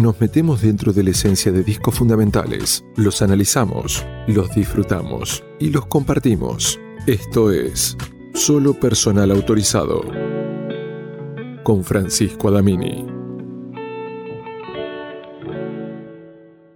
nos metemos dentro de la esencia de discos fundamentales, los analizamos, los disfrutamos y los compartimos. Esto es Solo Personal Autorizado con Francisco Adamini.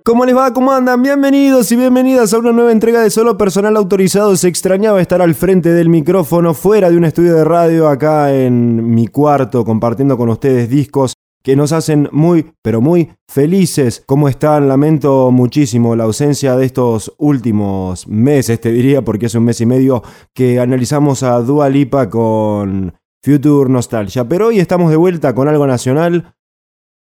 ¿Cómo les va? ¿Cómo andan? Bienvenidos y bienvenidas a una nueva entrega de Solo Personal Autorizado. Se extrañaba estar al frente del micrófono, fuera de un estudio de radio, acá en mi cuarto, compartiendo con ustedes discos que nos hacen muy, pero muy felices. ¿Cómo están? Lamento muchísimo la ausencia de estos últimos meses, te diría, porque es un mes y medio que analizamos a Dua Lipa con Future Nostalgia. Pero hoy estamos de vuelta con algo nacional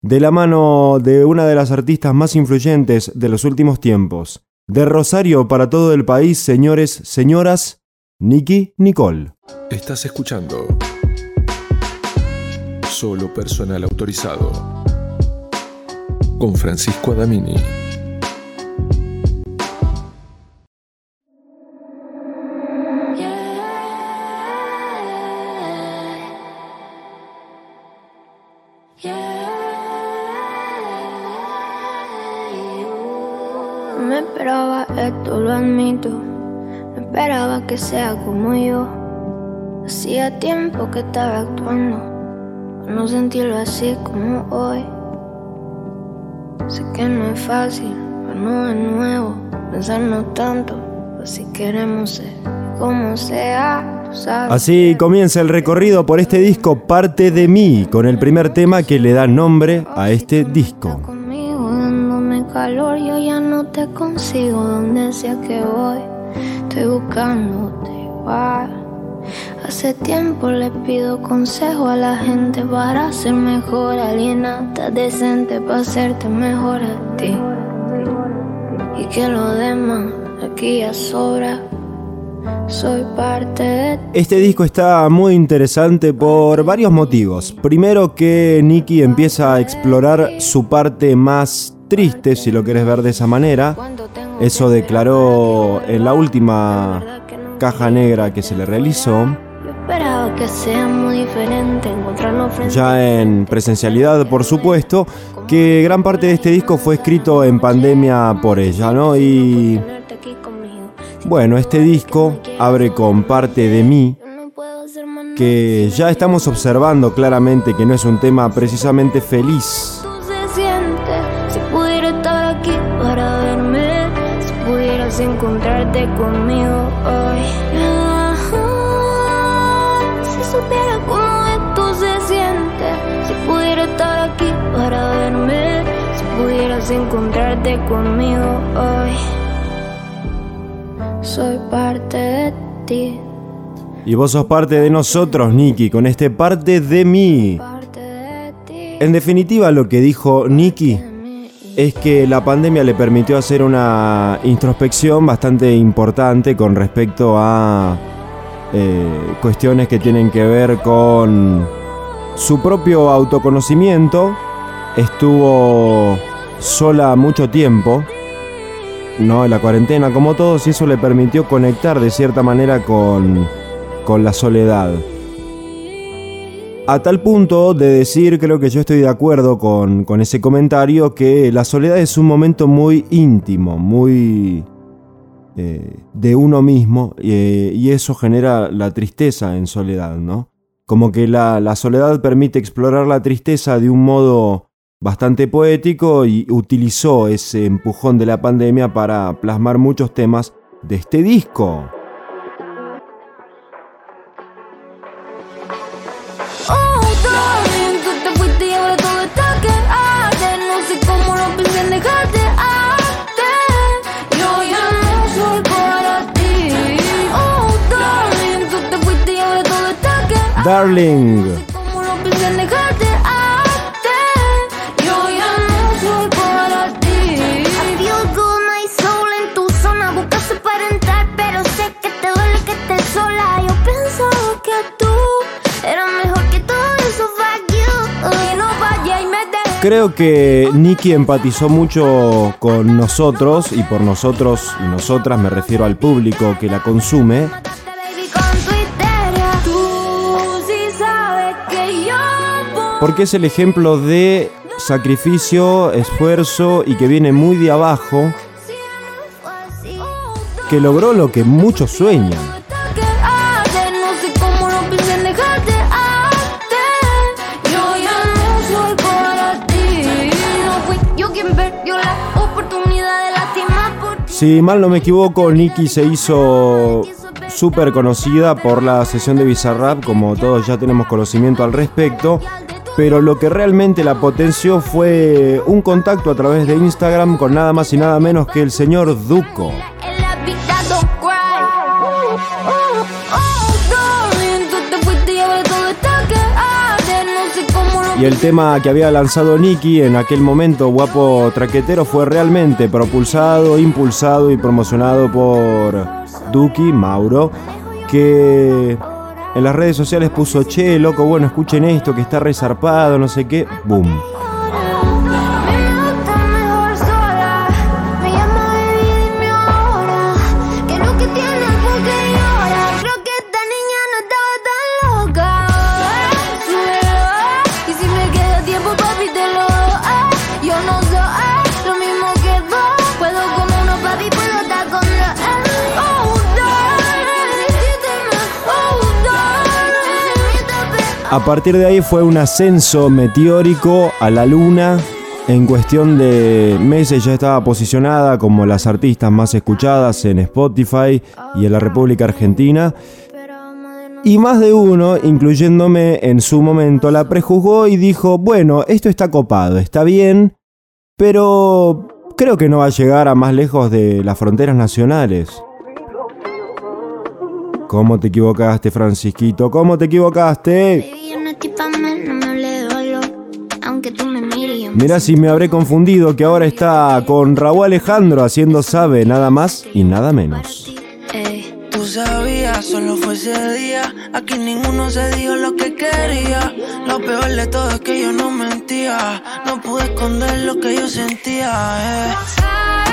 de la mano de una de las artistas más influyentes de los últimos tiempos. De Rosario para todo el país, señores, señoras, Nicky Nicole. Estás escuchando Solo personal autorizado con Francisco Adamini. me esperaba esto, lo admito. No esperaba que sea como yo. Hacía tiempo que estaba actuando. No sentirlo así como hoy. Sé que no es fácil, pero no es nuevo. Pensarnos tanto, así queremos ser. Como sea. Así comienza el recorrido por este disco Parte de mí, con el primer tema que le da nombre a este disco calor, yo ya no te consigo donde sea que voy. Estoy buscándote igual. Hace tiempo le pido consejo a la gente para ser mejor, alienata, decente para hacerte mejor a ti. Y que lo demás aquí ya sobra. Soy parte de Este disco está muy interesante por varios motivos. Primero que Nicky empieza a explorar su parte más triste, si lo quieres ver de esa manera. Eso declaró en la última caja negra que se le realizó. Ya en presencialidad, por supuesto, que gran parte de este disco fue escrito en pandemia por ella, ¿no? Y bueno, este disco abre con parte de mí, que ya estamos observando claramente que no es un tema precisamente feliz. Encontrarte conmigo conmigo hoy. Soy parte de ti. Y vos sos parte de nosotros, Nicky, con este parte de mí. En definitiva, lo que dijo Nicky es que la pandemia le permitió hacer una introspección bastante importante con respecto a eh, cuestiones que tienen que ver con su propio autoconocimiento. Estuvo sola mucho tiempo, ¿no? En la cuarentena como todos, y eso le permitió conectar de cierta manera con, con la soledad. A tal punto de decir, creo que yo estoy de acuerdo con, ese comentario, que la soledad es un momento muy íntimo, muy eh, de uno mismo, eh, y eso genera la tristeza en soledad, ¿no? Como que la, la soledad permite explorar la tristeza de un modo bastante poético y utilizó ese empujón de la pandemia para plasmar muchos temas de este disco. Darling. Creo que Nicky empatizó mucho con nosotros y por nosotros y nosotras me refiero al público que la consume porque es el ejemplo de sacrificio, esfuerzo y que viene muy de abajo, que logró lo que muchos sueñan. Si mal no me equivoco, Nicky se hizo súper conocida por la sesión de Bizarrap, como todos ya tenemos conocimiento al respecto. Pero lo que realmente la potenció fue un contacto a través de Instagram con nada más y nada menos que el señor Duco. Y el tema que había lanzado Nicky en aquel momento, Guapo Traquetero, fue realmente propulsado, impulsado y promocionado por Duki, Mauro, que en las redes sociales puso, che, loco, bueno, escuchen esto, que está resarpado, no sé qué, boom. A partir de ahí fue un ascenso meteórico a la luna. En cuestión de meses ya estaba posicionada como las artistas más escuchadas en Spotify y en la República Argentina. Y más de uno, incluyéndome en su momento, la prejuzgó y dijo, bueno, esto está copado, está bien, pero creo que no va a llegar a más lejos de las fronteras nacionales. ¿Cómo te equivocaste, Francisquito? ¿Cómo te equivocaste? Mira si me habré confundido que ahora está con Raúl Alejandro haciendo Sabe nada más y nada menos. Tú sabías, solo fue ese día. Aquí ninguno se dijo lo que quería. Lo peor de todo es que yo no mentía. No pude esconder lo que yo sentía. Eh.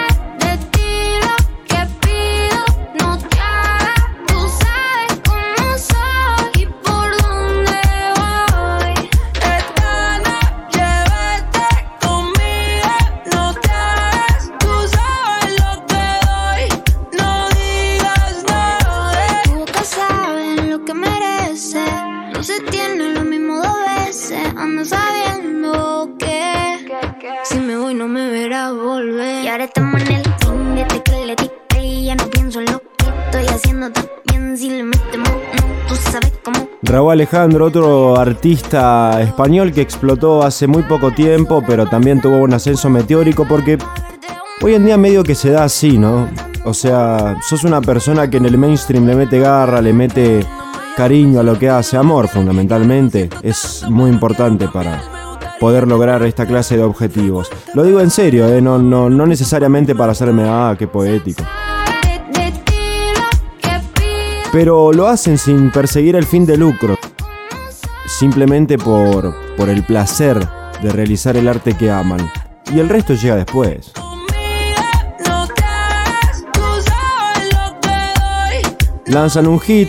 Raúl Alejandro, otro artista español que explotó hace muy poco tiempo, pero también tuvo un ascenso meteórico porque hoy en día medio que se da así, ¿no? O sea, sos una persona que en el mainstream le mete garra, le mete cariño a lo que hace, amor fundamentalmente, es muy importante para poder lograr esta clase de objetivos. Lo digo en serio, ¿eh? no, no, no necesariamente para hacerme, ah, qué poético pero lo hacen sin perseguir el fin de lucro, simplemente por, por el placer de realizar el arte que aman. Y el resto llega después. Lanzan un hit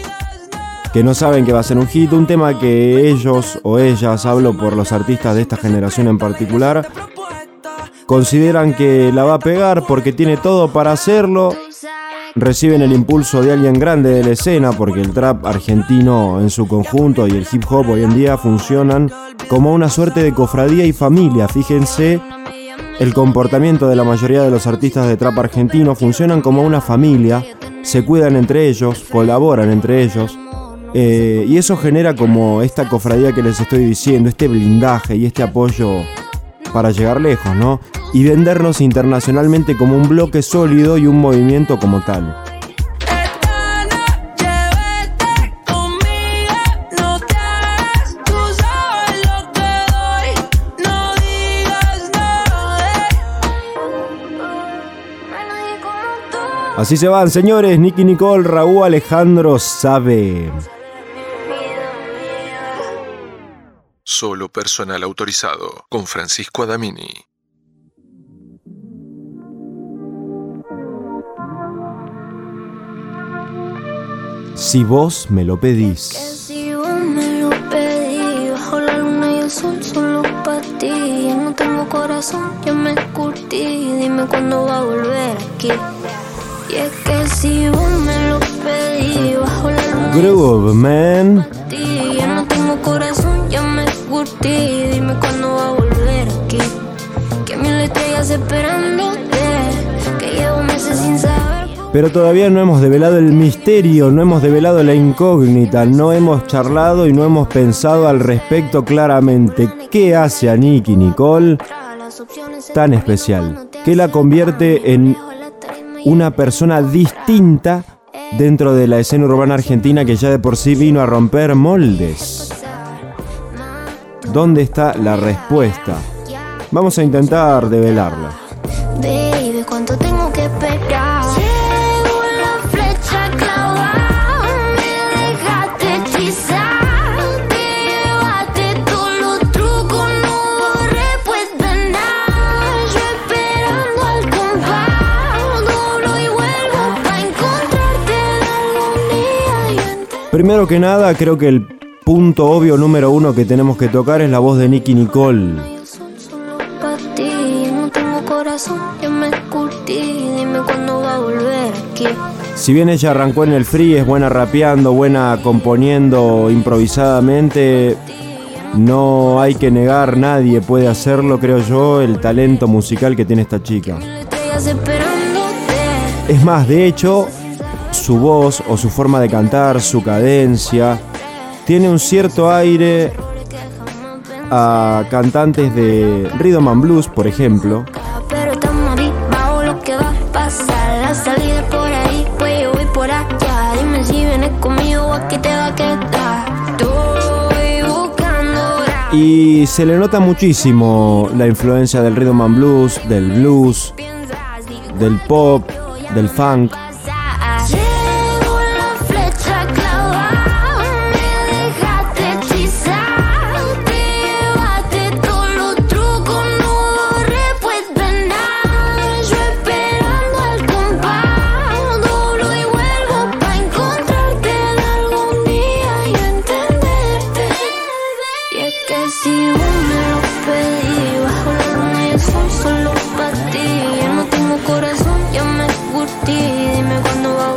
que no saben que va a ser un hit, un tema que ellos o ellas, hablo por los artistas de esta generación en particular, consideran que la va a pegar porque tiene todo para hacerlo reciben el impulso de alguien grande de la escena porque el trap argentino en su conjunto y el hip hop hoy en día funcionan como una suerte de cofradía y familia. Fíjense, el comportamiento de la mayoría de los artistas de trap argentino funcionan como una familia, se cuidan entre ellos, colaboran entre ellos. Eh, y eso genera como esta cofradía que les estoy diciendo, este blindaje y este apoyo para llegar lejos, ¿no? y vendernos internacionalmente como un bloque sólido y un movimiento como tal. Así se van, señores. Nicky Nicole, Raúl Alejandro sabe. Solo personal autorizado con Francisco Adamini. Si vos me lo pedís. si vos me lo pedís, bajo la luna yo sol solo para ti. Ya no tengo corazón, ya me curtí. Dime cuándo va a volver aquí. Y es que si vos me lo pedí bajo la luna. Groove, man. Ya no tengo corazón, ya me curtí. Dime cuándo va a volver aquí. Que mil estrellas esperándote. Que llevo meses sin saber. Pero todavía no hemos develado el misterio, no hemos develado la incógnita, no hemos charlado y no hemos pensado al respecto claramente. ¿Qué hace a Nicky Nicole tan especial? ¿Qué la convierte en una persona distinta dentro de la escena urbana argentina que ya de por sí vino a romper moldes? ¿Dónde está la respuesta? Vamos a intentar develarla. Baby, ¿cuánto tengo que esperar? Primero que nada, creo que el punto obvio número uno que tenemos que tocar es la voz de Nicky Nicole. Si bien ella arrancó en el free, es buena rapeando, buena componiendo improvisadamente, no hay que negar, nadie puede hacerlo, creo yo, el talento musical que tiene esta chica. Es más, de hecho, su voz o su forma de cantar, su cadencia, tiene un cierto aire a cantantes de Rhythm and Blues, por ejemplo, pues y se le nota muchísimo la influencia del Rhythm and Blues, del blues, del pop, del funk.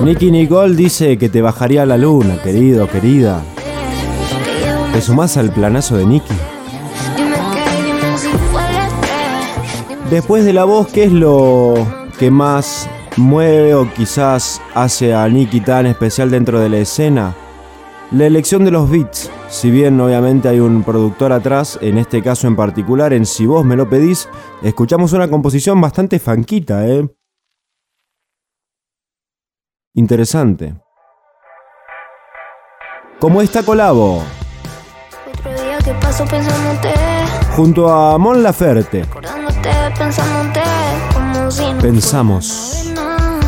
Nicky Nicole dice que te bajaría a la luna, querido, querida. ¿Te sumás al planazo de Nicky? Después de la voz, ¿qué es lo que más mueve o quizás hace a Nicky tan especial dentro de la escena? La elección de los beats. Si bien obviamente hay un productor atrás, en este caso en particular, en Si vos me lo pedís, escuchamos una composición bastante fanquita, ¿eh? Interesante. Como esta colabo, Otro día que paso pensándote, junto a Mon Laferte, acordándote, pensándote, como si no pensamos. nada,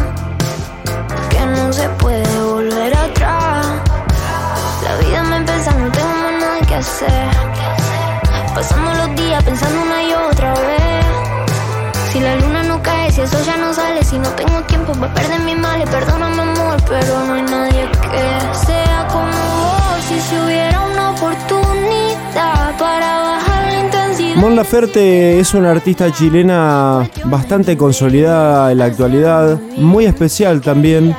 que no se puede volver atrás. La vida me empieza, no tengo más nada que hacer. Pasando los días pensando una y otra vez. Si la luna no cae, si eso ya no sale, si no tengo tiempo para perder mis males, perdóname amor, pero no hay nadie que sea como vos. Si se hubiera una oportunidad para bajar la intensidad. Mon Laferte es una artista chilena bastante consolidada en la actualidad, muy especial también.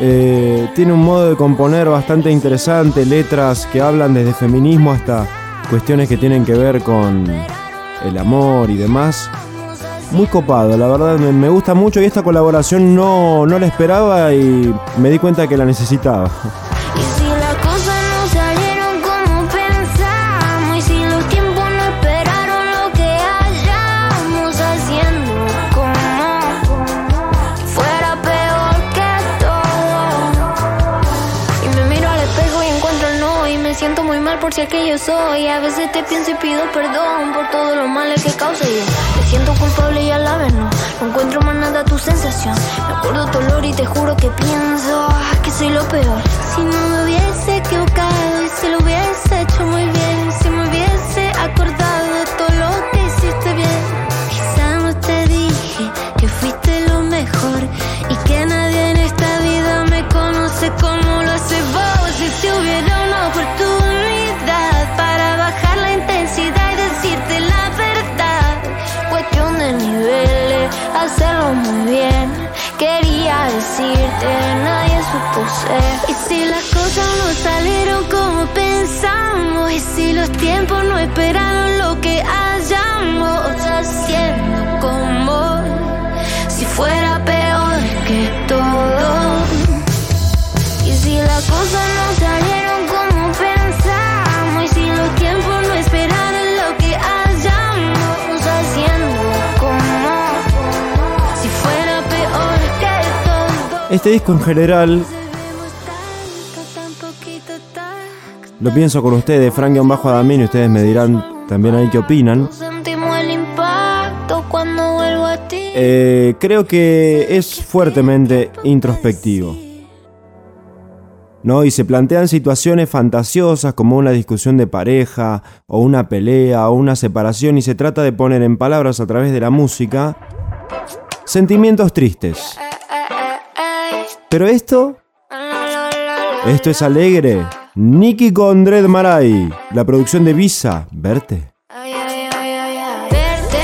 Eh, tiene un modo de componer bastante interesante, letras que hablan desde feminismo hasta cuestiones que tienen que ver con el amor y demás. Muy copado, la verdad me, gusta mucho y esta colaboración no, no la esperaba y me di cuenta que la necesitaba. Por ser que yo soy. A veces te pienso y pido perdón por todos los males que causé yo. Me siento culpable y a la no encuentro más nada tu sensación. Me acuerdo tu olor y te juro que pienso ah, que soy lo peor. Si no me hubiese equivocado y si lo hubiese nadie supo ser. Y si las cosas no salieron como pensamos, y si los tiempos no esperaron lo que hallamos, siempre. Este disco en general Lo pienso con ustedes, Frank bajo Adamín, y ustedes me dirán también ahí qué opinan. Eh, creo que es fuertemente introspectivo. ¿No? Y se plantean situaciones fantasiosas como una discusión de pareja, o una pelea, o una separación, y se trata de poner en palabras a través de la música sentimientos tristes. Pero esto, esto es alegre. Nicky con Dread Marai, la producción de Visa, verte. Ay, ay, ay, ay, ay. Verte,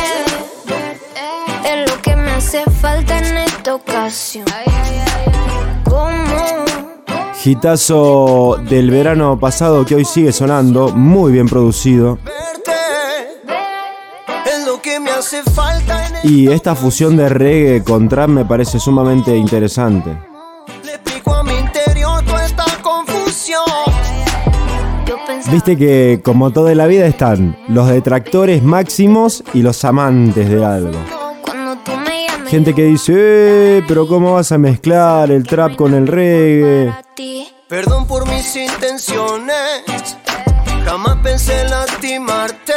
es lo que me hace falta en esta ocasión. Hitazo del verano pasado que hoy sigue sonando, muy bien producido. Es lo que me hace falta en el... Y esta fusión de reggae con trap me parece sumamente interesante. Viste que como toda la vida están los detractores máximos y los amantes de algo. Gente que dice, eh, pero ¿cómo vas a mezclar el trap con el reggae? Perdón por mis intenciones. Jamás pensé en lastimarte.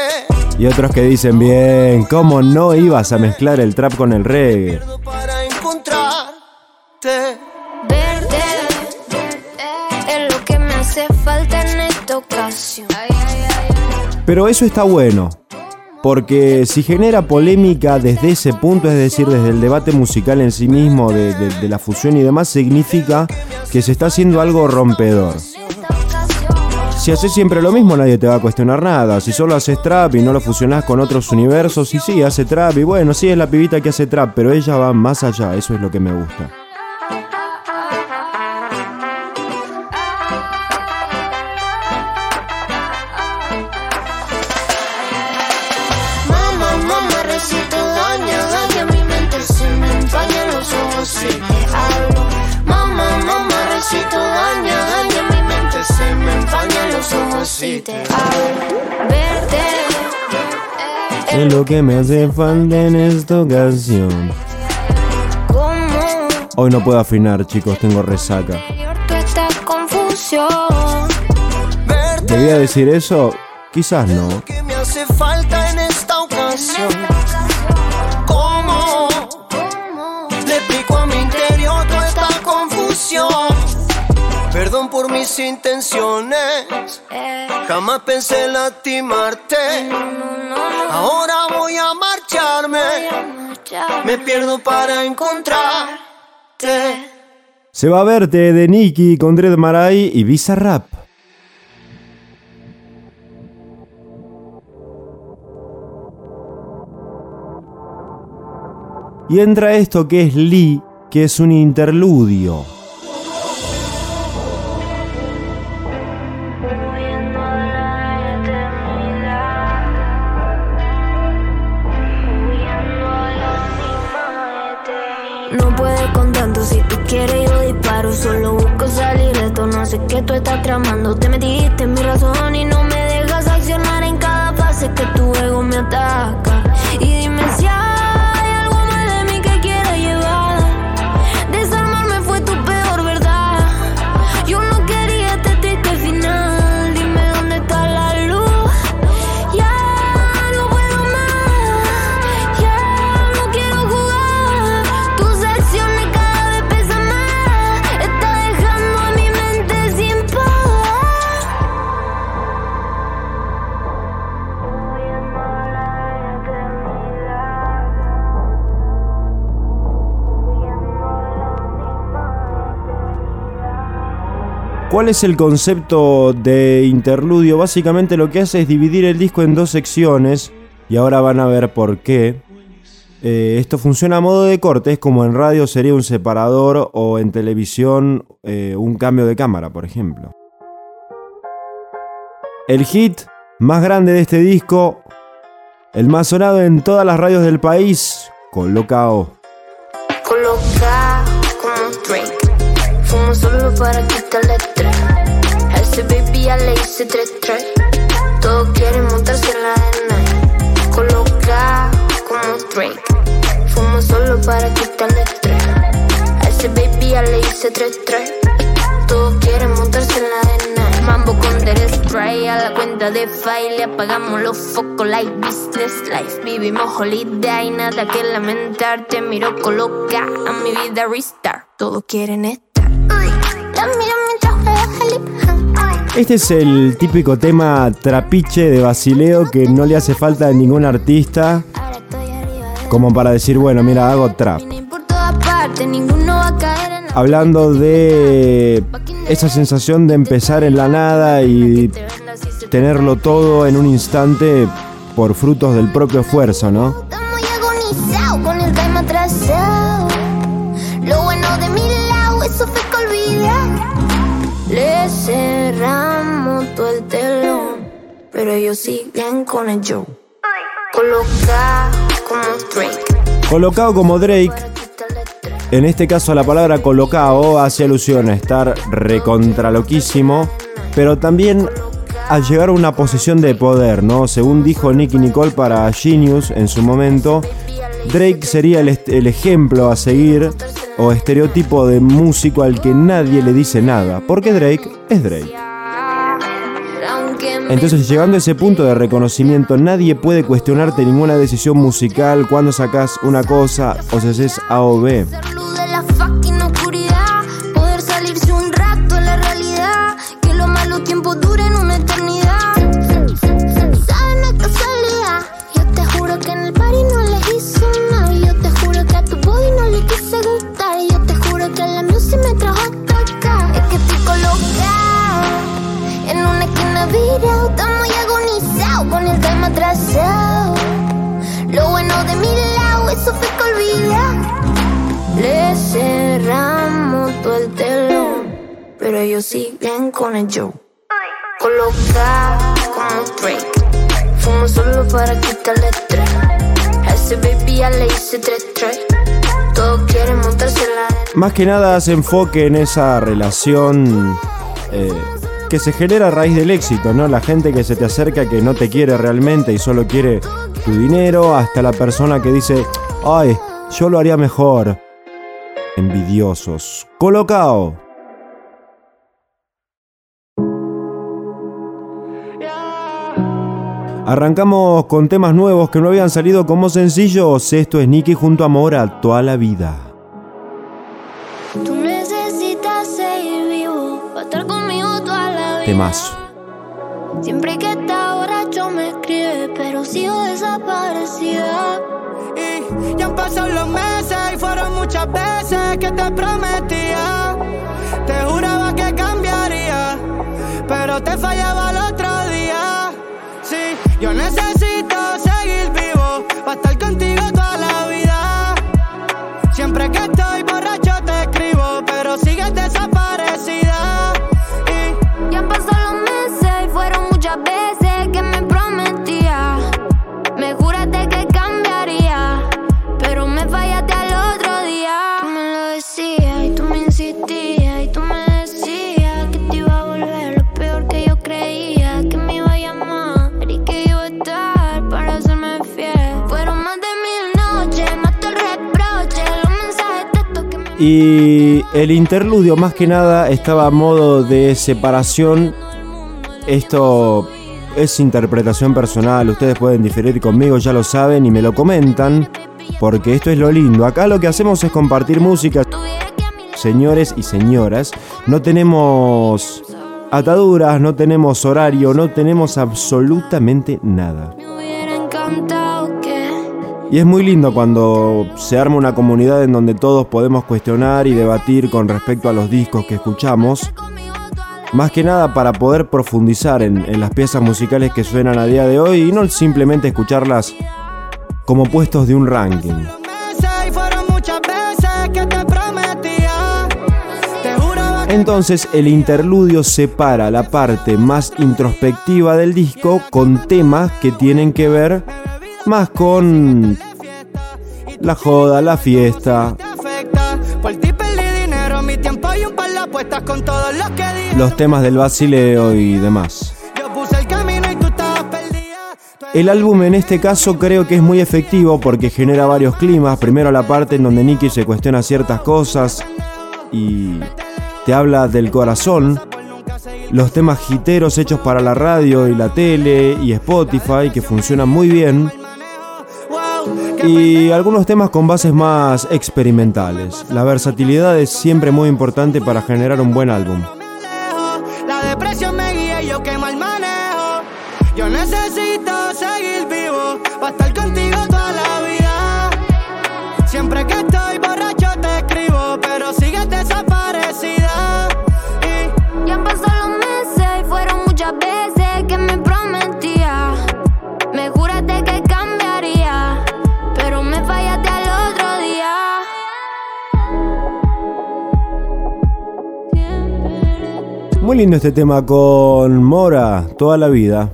Y otros que dicen, bien, ¿cómo no ibas a mezclar el trap con el reggae? Para encontrarte. Verte es lo que me hace falta en esta Pero eso está bueno. Porque si genera polémica desde ese punto, es decir, desde el debate musical en sí mismo, de, de- la fusión y demás, significa que se está haciendo algo rompedor. Si haces siempre lo mismo, nadie te va a cuestionar nada. Si solo haces trap y no lo fusionás con otros universos, y sí, hace trap, y bueno, sí es la pibita que hace trap, pero ella va más allá, eso es lo que me gusta. Es lo que me hace falta en esta ocasión. Hoy no puedo afinar, chicos, tengo resaca. ¿Debía decir eso? Quizás no. que me hace falta en esta ocasión. Por mis intenciones. Eh, Jamás pensé en lastimarte. Ahora voy a marcharme. Me pierdo para encontrarte. Se va a verte de Nicky con Dread Marai y Visa Rap. Y entra esto que es Lee, que es un interludio. Disparo Solo busco salir de esto, no sé qué tú estás tramando. Te metiste en mi razón y no me dejas accionar en cada fase que tu ego me ataca ¿Cuál es el concepto de interludio? Básicamente lo que hace es dividir el disco en dos secciones y ahora van a ver por qué. Eh, esto funciona a modo de cortes, como en radio sería un separador o en televisión eh, un cambio de cámara, por ejemplo. El hit más grande de este disco, el más sonado en todas las radios del país, Colocao. Coloca como Fumo solo para quitarle estrés. A ese baby ya le hice tres tres. Todos quieren montarse en la arena. Coloca como Drake, fumo solo para quitarle estrés. A ese baby ya le hice tres tres. Todos quieren montarse en la arena. Mambo con Derek Spray a la cuenta de file. Apagamos los focos like business life. Vivimos holiday, nada que lamentar. Te miro coloca a mi vida restart. Todos quieren estar. Este es el típico tema trapiche de Basileo que no le hace falta a ningún artista como para decir, bueno, mira, hago trap. Hablando de esa sensación de empezar en la nada y tenerlo todo en un instante por frutos del propio esfuerzo, ¿no? Pero ellos siguen con el show. Coloca como Drake. Colocado como Drake, en este caso la palabra colocado hace alusión a estar recontraloquísimo, pero también a llegar a una posición de poder, ¿no? Según dijo Nicky Nicole para Genius en su momento, Drake sería el ejemplo a seguir o estereotipo de músico al que nadie le dice nada, porque Drake es Drake. Entonces, llegando a ese punto de reconocimiento, nadie puede cuestionarte ninguna decisión musical cuando sacas una cosa o si haces A o B. pero ellos siguen con el show. Más que nada hace enfoque en esa relación eh, que se genera a raíz del éxito, ¿no? La gente que se te acerca que no te quiere realmente y solo quiere tu dinero, hasta la persona que dice, ay, yo lo haría mejor. Envidiosos. Colocao. Arrancamos con temas nuevos que no habían salido como sencillos. Esto es Nicky junto a Mora toda la vida. Tú necesitas seguir vivo para estar conmigo toda la vida. Temazo. Siempre que está borracho me escribe, pero sigo desaparecida. Y ya han pasado los meses y fueron muchas veces que te prometía. Te juraba que cambiaría, pero te fallaba el Y el interludio más que nada estaba a modo de separación. Esto es interpretación personal, ustedes pueden diferir conmigo, ya lo saben y me lo comentan, porque esto es lo lindo. Acá lo que hacemos es compartir música. Señores y señoras, no tenemos ataduras, no tenemos horario, no tenemos absolutamente nada. Y es muy lindo cuando se arma una comunidad en donde todos podemos cuestionar y debatir con respecto a los discos que escuchamos. Más que nada para poder profundizar en las piezas musicales que suenan a día de hoy y no simplemente escucharlas como puestos de un ranking. Entonces el interludio separa la parte más introspectiva del disco con temas que tienen que ver más con la joda, la fiesta. Los temas del basileo y demás. El álbum en este caso creo que es muy efectivo porque genera varios climas. Primero la parte en donde Nicky se cuestiona ciertas cosas y te habla del corazón. Los temas giteros hechos para la radio y la tele y Spotify que funcionan muy bien y algunos temas con bases más experimentales. La versatilidad es siempre muy importante para generar un buen álbum. Lindo este tema con Mora, toda la vida.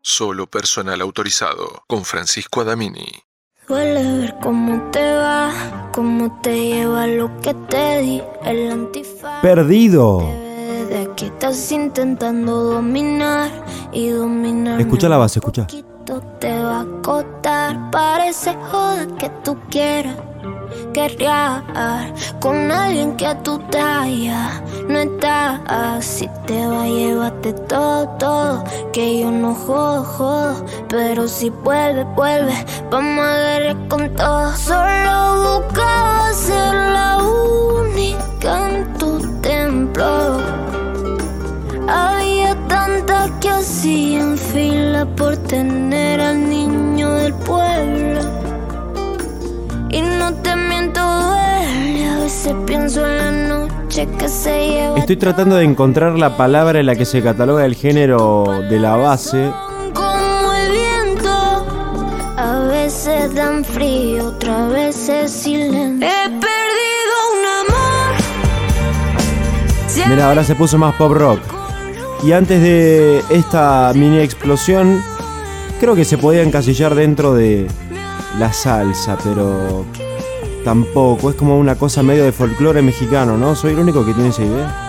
Solo personal autorizado con Francisco Adamini. Duele ver cómo te va, cómo te lleva lo que te di, el antifaz. Perdido. De que estás intentando dominar y dominar. Escucha la base, escucha. Te va a costar, parece joda que tú quieras guerrear con alguien que a tu talla no está. Si te va a llevarte todo, todo, que yo no jodo. Pero si vuelve, vuelve, vamos a guerrear con todo. Solo buscaba ser la única en tu templo. Había tantas que hacían fila por tener al niño del pueblo. Y no te miento, duele. A veces pienso en la noche que se lleva. Estoy tratando de encontrar la palabra en la que se cataloga el género de la base. Como el viento. A veces dan frío, otras veces silencio. He perdido un amor. Mira, ahora se puso más pop rock. Y antes de esta mini explosión, creo que se podía encasillar dentro de la salsa, pero tampoco. Es como una cosa medio de folclore mexicano, ¿no? Soy el único que tiene esa idea.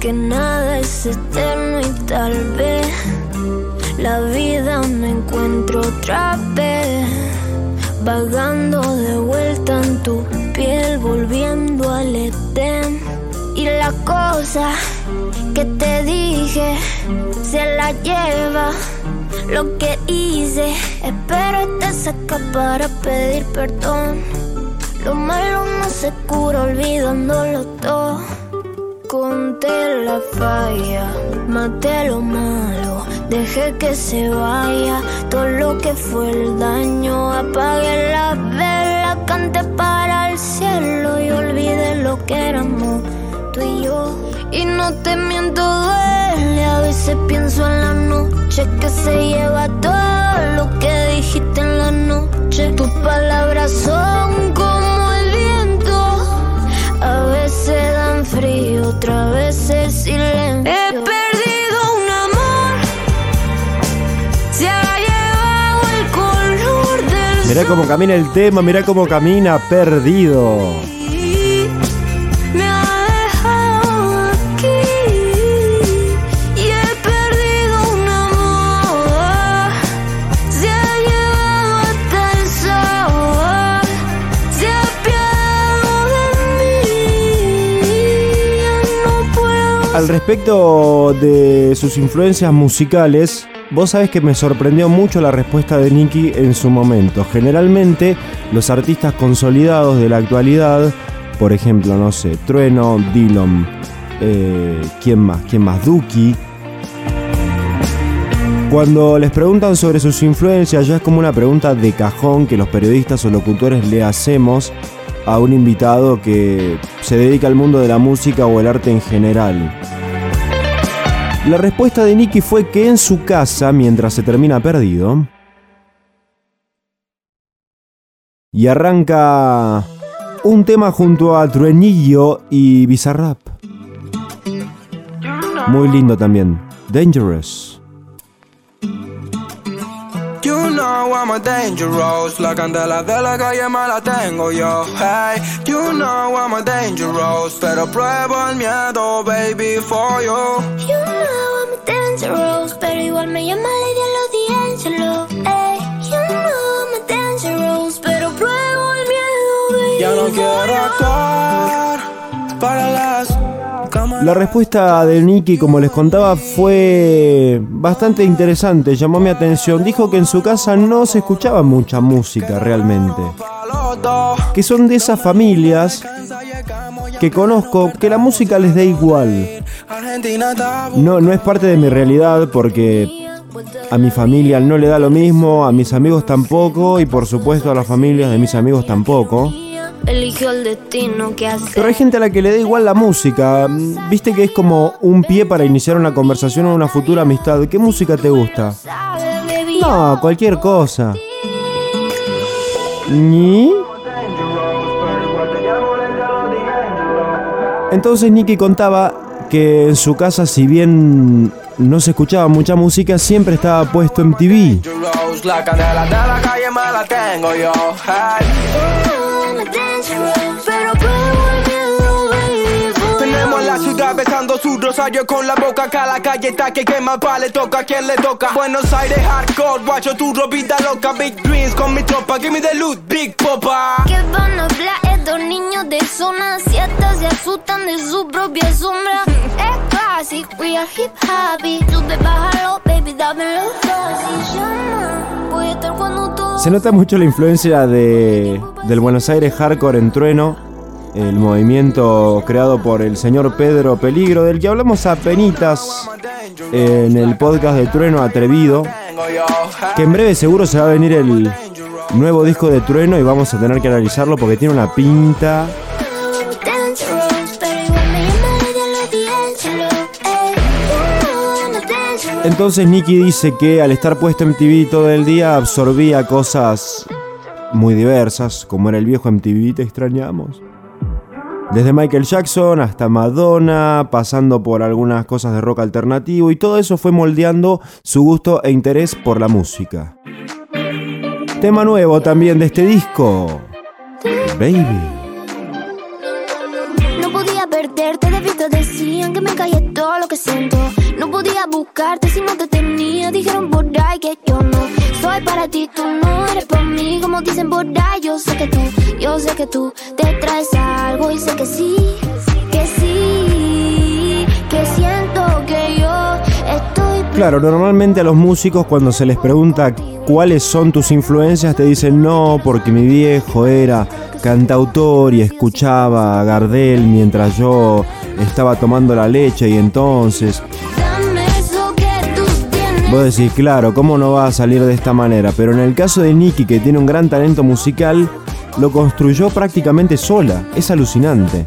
Que nada es eterno y tal vez la vida me encuentro otra vez. Vagando de vuelta en tu piel, volviendo al Edén. Y la cosa que te dije se la lleva lo que hice. Espero estés cerca para pedir perdón. Lo malo no se cura olvidándolo todo. Conté la falla, maté lo malo, dejé que se vaya todo lo que fue el daño. Apagué la vela, canté para el cielo y olvidé lo que éramos tú y yo. Y no te miento, duele, a veces pienso en la noche que se lleva todo lo que dijiste en la noche. Tus palabras son como el viento, a veces frío, otra vez el silencio. He perdido un amor, se ha llevado el color del Mirá cómo camina el tema, mirá cómo camina perdido. Al respecto de sus influencias musicales, Vos sabés que me sorprendió mucho la respuesta de Nicky en su momento. Generalmente los artistas consolidados de la actualidad, por ejemplo, no sé, Trueno, Dillon, eh, ¿quién más? ¿Quién más? Duki. Cuando les preguntan sobre sus influencias, ya es como una pregunta de cajón que los periodistas o locutores le hacemos a un invitado que se dedica al mundo de la música o el arte en general. La respuesta de Nicky fue que en su casa, mientras se termina perdido, y arranca un tema junto a Truenillo y Bizarrap. Muy lindo también, Dangerous. You know I'm a dangerous, la candela de la calle me la tengo yo. Hey, you know I'm a dangerous, pero pruebo el miedo, baby, for you. You know I'm a dangerous, pero igual me llama Lady D'Angelo. Hey, you know I'm a dangerous, pero pruebo el miedo, baby. Ya no quiero actuar para las La respuesta de Nicky, como les contaba, fue bastante interesante, llamó mi atención. Dijo que en su casa no se escuchaba mucha música realmente. Que son de esas familias que conozco que la música les da igual. No, no es parte de mi realidad porque a mi familia no le da lo mismo, a mis amigos tampoco y por supuesto a las familias de mis amigos tampoco. Eligió el destino que hace. Pero hay gente a la que le da igual la música. Viste que es como un pie para iniciar una conversación o una futura amistad. ¿Qué música te gusta? No, cualquier cosa. ¿Ni? Entonces Nicky contaba que en su casa, si bien no se escuchaba mucha música, siempre estaba puesto en TV. La candela de la calle me la tengo yo. Hey. Rosario con la boca acá la calle está que quema pa le toca a quien le toca Buenos Aires hardcore guacho tu ropita loca big dreams con mi tropa give me the loot big popa ¿Qué van a hablar estos niños de zona? Si hasta se asustan de su propia sombra. Es clásico, we are hip happy. Sube, bájalo, baby, dámelo fácil. Llama, voy a estar cuando todo. Se nota mucho la influencia de, del Buenos Aires hardcore en Trueno, el movimiento creado por el señor Pedro Peligro, del que hablamos a penitas en el podcast de Trueno Atrevido, que en breve seguro se va a venir el nuevo disco de Trueno y vamos a tener que analizarlo porque tiene una pinta. Entonces Nicky dice que al estar puesto en MTV todo el día absorbía cosas muy diversas, como era el viejo MTV, te extrañamos. Desde Michael Jackson hasta Madonna, pasando por algunas cosas de rock alternativo y todo eso fue moldeando su gusto e interés por la música. Tema nuevo también de este disco, Baby. No podía perderte, de vista decían que me callé todo lo que siento. No podía buscarte si no te tenía. Dijeron por ahí que yo no soy para ti, tú no eres mí. Como dicen yo sé que tú, yo sé que tú te traes algo y sé que sí, que sí, que siento que yo estoy. Claro, normalmente a los músicos cuando se les pregunta cuáles son tus influencias te dicen no, porque mi viejo era cantautor y escuchaba a Gardel mientras yo estaba tomando la leche y entonces vos decís, claro, ¿cómo no va a salir de esta manera? Pero en el caso de Nicky, que tiene un gran talento musical, lo construyó prácticamente sola. Es alucinante.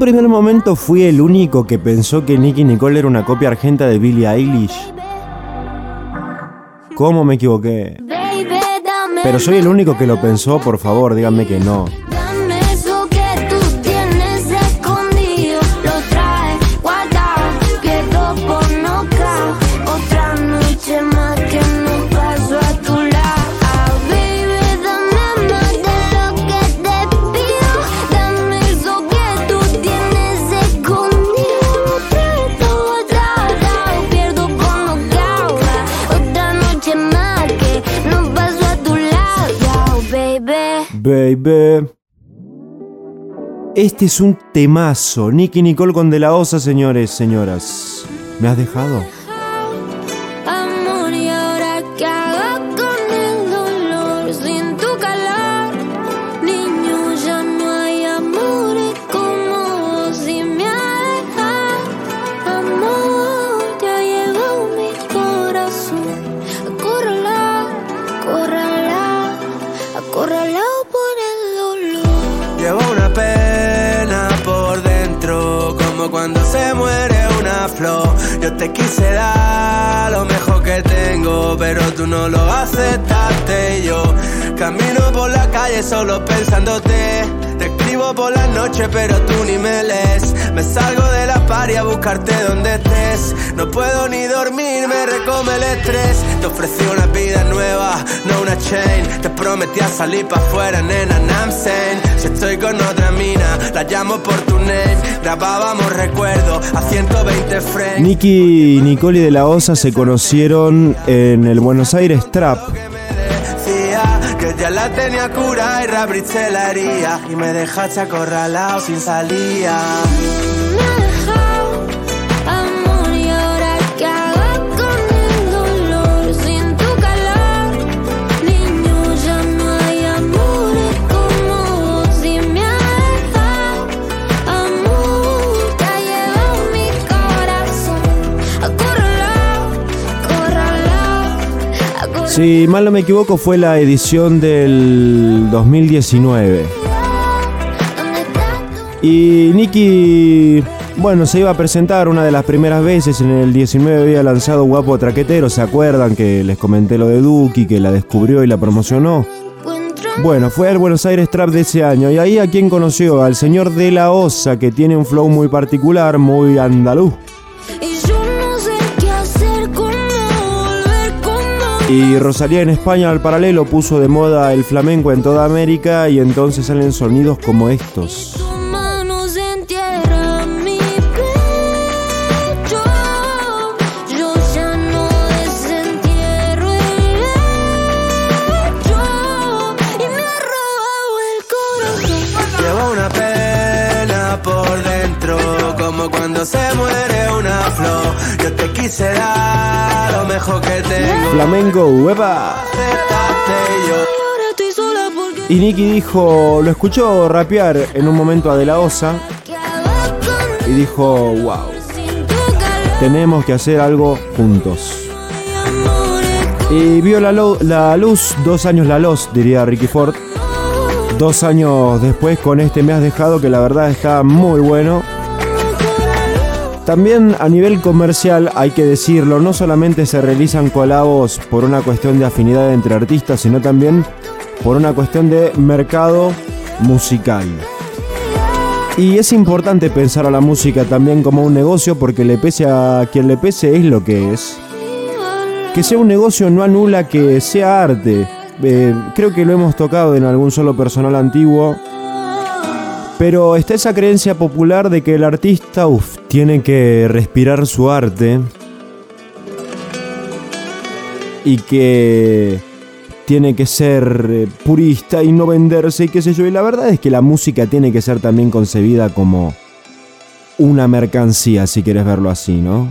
Primer momento fui el único que pensó que Nicky Nicole era una copia argenta de Billie Eilish. ¿Cómo me equivoqué? Pero soy el único que lo pensó, por favor, díganme que no. Baby. Este es un temazo. Nicky Nicole con De La Osa, señores, señoras. ¿Me has dejado? Te quise dar lo mejor que tengo, pero tú no lo aceptaste. Yo camino por la calle solo pensándote. Por la noche, pero tú ni me lees. Me salgo de la party a buscarte donde estés. No puedo ni dormir, me recome el estrés. Te ofrecí una vida nueva, no una chain. Te prometí a salir pa' afuera, nena, I'm Si estoy con otra mina, la llamo por tu name. Grabábamos recuerdos a 120 frames. Nicky y Nicole de la Osa se conocieron en el Buenos Aires Trap ya la tenía cura y reabriste la herida y me dejaste acorralado sin salida. Si mal no me equivoco, fue la edición del 2019. Y Nicky, bueno, se iba a presentar una de las primeras veces. En el 19 había lanzado Guapo Traquetero. ¿Se acuerdan que les comenté lo de Duki, que la descubrió y la promocionó? Bueno, fue al Buenos Aires Trap de ese año. Y ahí a quien conoció, al señor de la Osa, que tiene un flow muy particular, muy andaluz. Y Rosalía en España al paralelo puso de moda el flamenco en toda América y entonces salen sonidos como estos. Yo te quise dar mejor que tengo. Flamengo, hueva. Y Nicky dijo, lo escuchó rapear en un momento a De La Osa y dijo, wow, tenemos que hacer algo juntos. Y vio la, la luz, dos años la luz, diría Ricky Ford. Dos años después con este me has dejado que la verdad está muy bueno. También a nivel comercial, hay que decirlo, no solamente se realizan colabos por una cuestión de afinidad entre artistas, sino también por una cuestión de mercado musical. Y es importante pensar a la música también como un negocio porque le pese a quien le pese es lo que es. Que sea un negocio no anula que sea arte. Eh, creo que lo hemos tocado en algún solo personal antiguo pero está esa creencia popular de que el artista, tiene que respirar su arte y que tiene que ser eh, purista y no venderse y qué sé yo. Y la verdad es que la música tiene que ser también concebida como una mercancía, si quieres verlo así, ¿no?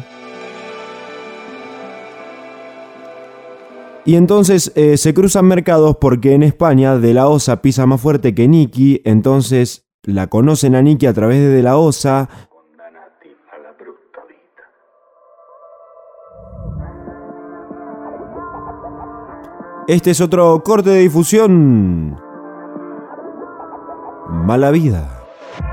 Y entonces eh, se cruzan mercados porque en España De La Osa pisa más fuerte que Nicky, entonces la conocen a Nicky a través de, de la OSA. Este es otro corte de difusión. Mala vida.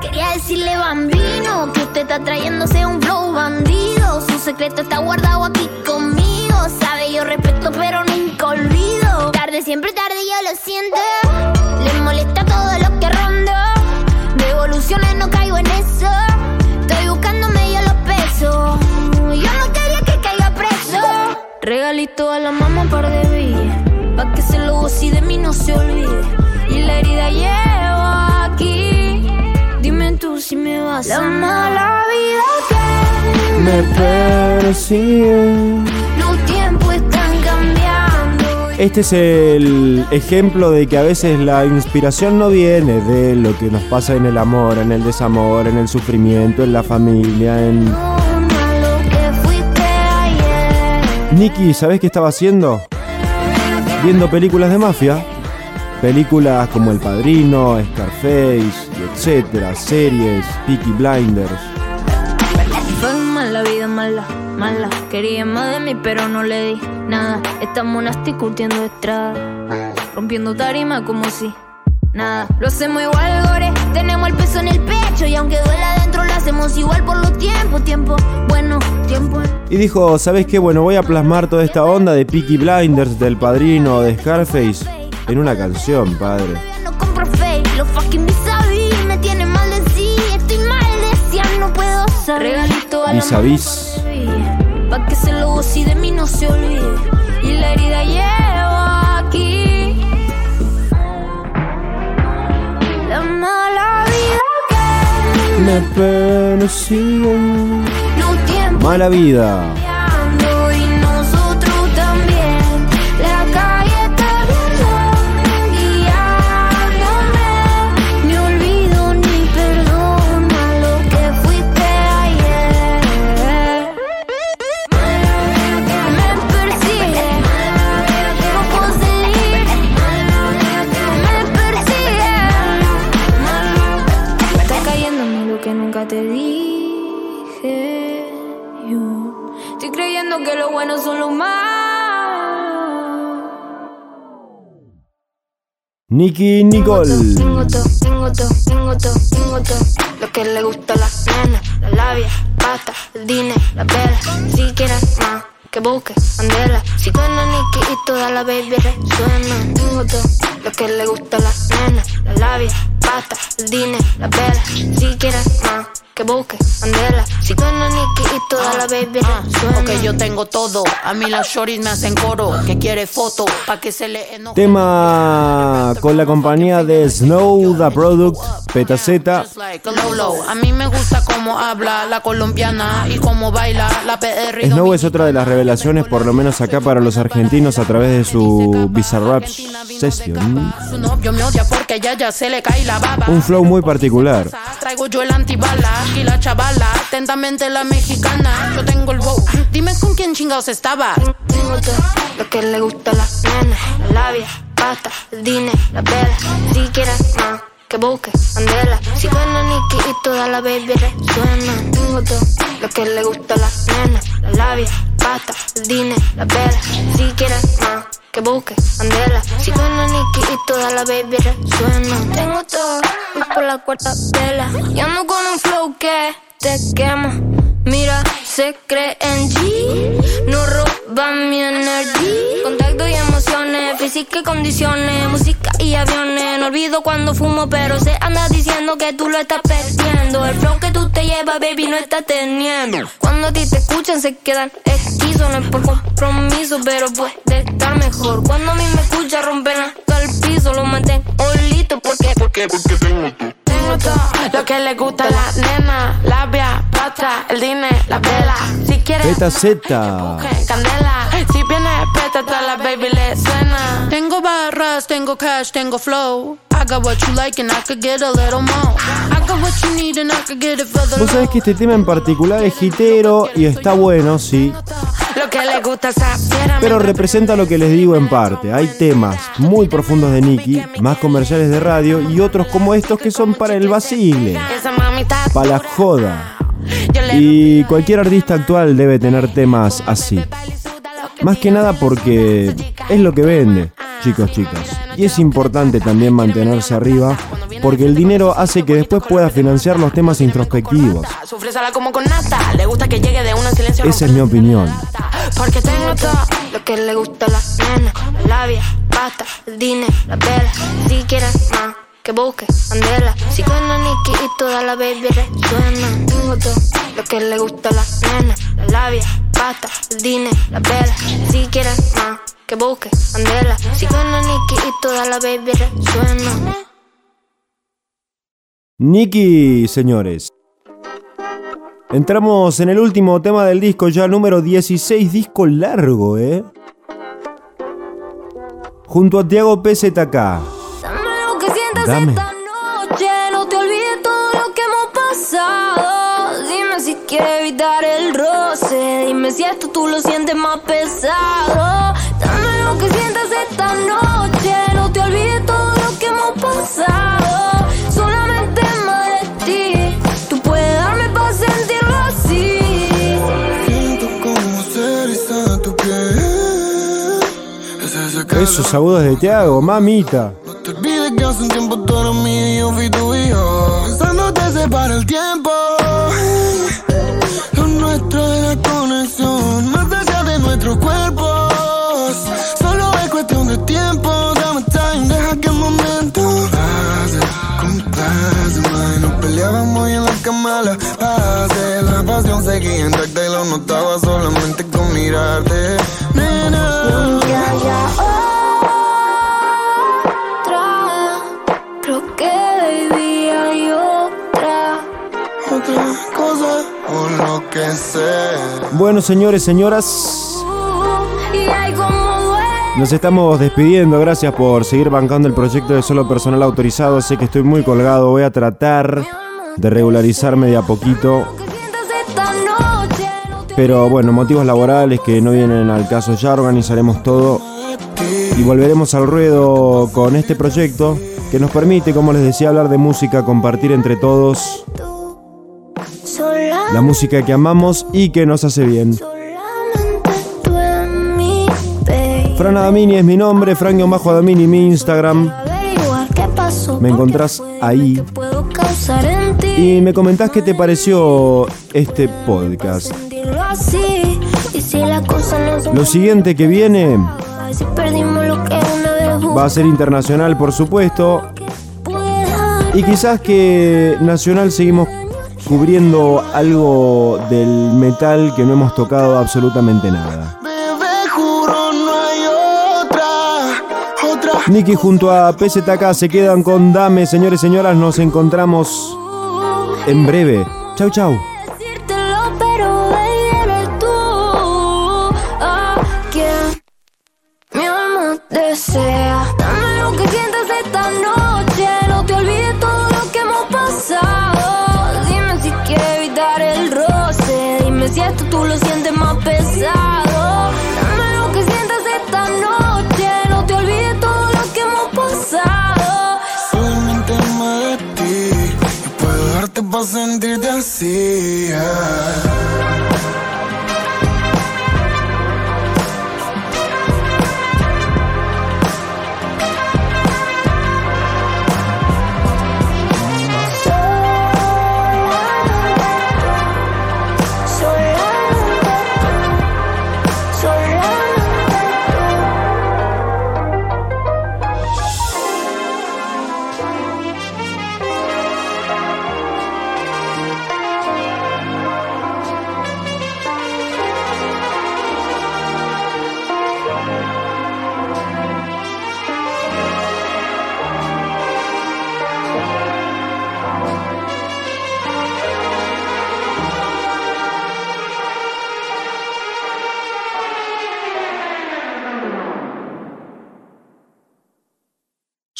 Quería decirle bambino que usted está trayéndose un flow bandido. Su secreto está guardado aquí conmigo. Sabe, yo respeto, pero nunca olvido. Tarde, siempre tarde, yo lo siento. Regalito a la mamá un par de villas. Pa' que se lo goce y de mí no se olvide. Y la herida llevo aquí. Dime tú si me vas a amar. La vida que Me persigue. los tiempos están cambiando. Este es el ejemplo de que a veces la inspiración no viene de lo que nos pasa en el amor, en el desamor, en el sufrimiento, en la familia, en... Toma Nicky, ¿sabes qué estaba haciendo? Viendo películas de mafia. Películas como El Padrino, Scarface, etcétera, series, Peaky Blinders. Fue mala vida, mala, mala. Quería más de mí, pero no le di nada. Estamos nasty curtiendo estrada. Rompiendo tarima como si nada. Lo hacemos igual, gore. Tenemos el peso en el pecho. Y aunque duela adentro, lo hacemos igual por los tiempos. Tiempo, bueno. Y dijo, ¿sabes qué? Bueno, voy a plasmar toda esta onda de Peaky Blinders, del Padrino, de Scarface, en una canción, padre. No compro fake, los fucking vis me tienen mal de sí. Estoy mal de sí, no puedo ser. Regalito a Vis Pa' que se lo goce y de mí no se olvide. Y la herida llevo aquí. La mala vida Me persigue. Mala vida. Tengo todo. Lo que le gusta a las nenas, la labia, pasta, el dinero, la vela. Si quieres más, que busque, andela. Si suena Nicky y toda la baby resuena. Lo que le gusta a las nenas, la labia, pasta, el dinero, la vela. Si quieres más, que busque, andela. Si suena Nicky y toda la baby resuena. Porque yo tengo todo. A mí las shorties me hacen coro. Que quiere foto pa' que se le enoje. Tema con la compañía de Snow The Product, Petaceta. A mí me gusta cómo habla la colombiana y cómo baila la PR. Snow es otra de las revelaciones, por lo menos acá para los argentinos, a través de su Bizarrap Session. Su novio me odia porque ya ya se le cae la baba. Un flow muy particular. Traigo yo el antibala y la chavala, atentamente la mexicana. Yo tengo el wow. Dime con quién chingados estaba. Lo que le gusta a las nenas, la labia, pasta, el dinero, la vela. Si quieres más, que busque, andela. Si suena Nicky y toda la baby resuena. Tengo todo lo que le gusta a las nenas, la labia, pasta, el dinero, la vela. Si quieres más, que busque, andela. Si suena Nicky y toda la baby resuena. Tengo todo, voy por la cuarta vela. Y ando con un flow que te quema. Mira, se cree en G, no roba mi energía. Contacto y emociones, física y condiciones, música y aviones. No olvido cuando fumo, pero se anda diciendo que tú lo estás perdiendo. El flow que tú te llevas, baby, no estás teniendo. Cuando a ti te escuchan, se quedan esquizos. No es por compromiso, pero puede estar mejor. Cuando a mí me escucha, rompen hasta el piso. Lo mantengo listo, porque, porque, porque tengo tú. Lo que le gusta a la nena. Labia, pasta, el dinero, la vela. Si quieres. Busque Candela, si viene peta, toda la baby le suena. Tengo barras, tengo cash, tengo flow. I got what you like and I could get a little more. I got what you need and I could get it for the Vos sabés que este tema en particular es hitero y está bueno, sí, pero representa lo que les digo en parte. Hay temas muy profundos de Nicky, más comerciales de radio y otros como estos que son para el vacile, para la joda. Y cualquier artista actual debe tener temas así. Más que nada porque es lo que vende, chicos, chicas. Y es importante también mantenerse arriba porque el dinero hace que después puedas financiar los temas introspectivos. Esa es mi opinión. Porque tengo todo lo que le gusta a la nena, la labia, pasta, el dinero, la vela. Si quieres más, que busque, andela. Si suena Nicky y toda la baby resuena. Tengo todo lo que le gusta a la nena, la labia, pasta, el dinero, la vela. Si quieres más, que busque, andela. Si suena Nicky y toda la baby resuena. Nicky, señores. Entramos en el último tema del disco, ya número 16, disco largo, ¿eh? Junto a Tiago PZK. Dame Quieres evitar el roce, dime si esto tú lo sientes más pesado. Dame lo que sientas esta noche, no te olvides todo lo que hemos pasado. Solamente más de ti, tú puedes darme para sentirlo así. Siento como se eriza tu piel. Es. Esos agudos de Tiago, mamita. No te olvides que hace un tiempo tú eras mío y yo fui tu hijo. Pensando te separa el tiempo. Lo nuestro es la conexión, más allá de nuestros cuerpos. Solo es cuestión de tiempo. Dame time, deja que el momento pase. Compláceme, nos peleábamos y en la cama la pase. La pasión seguía intacta y lo notaba solamente con mirarte. Nena. Ya, ya, otra. Que. Bueno, señores, señoras, nos estamos despidiendo. Gracias por seguir bancando el proyecto de solo personal autorizado. Sé que estoy muy colgado. Voy a tratar de regularizarme de a poquito. Pero bueno, motivos laborales que no vienen al caso. Ya organizaremos todo y volveremos al ruedo con este proyecto que nos permite, como les decía, hablar de música, compartir entre todos la música que amamos y que nos hace bien. Fran Adamini es mi nombre, Frank-Bajo Adamini mi Instagram. Me encontrás ahí. Y me comentás qué te pareció este podcast. Lo siguiente que viene va a ser internacional, por supuesto. Y quizás que nacional seguimos cubriendo algo del metal que no hemos tocado absolutamente nada. Bebé, juro no hay otra, otra. Nicky junto a PZK se quedan con Dame, señores y señoras, nos encontramos en breve. Chau, chau. decírtelo, pero baby eres tú. A quien mi alma desea. Dame lo que sientas esta noche. Puedo darte para sentirte así. yeah.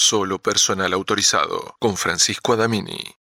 Solo personal autorizado con Francisco Adamini.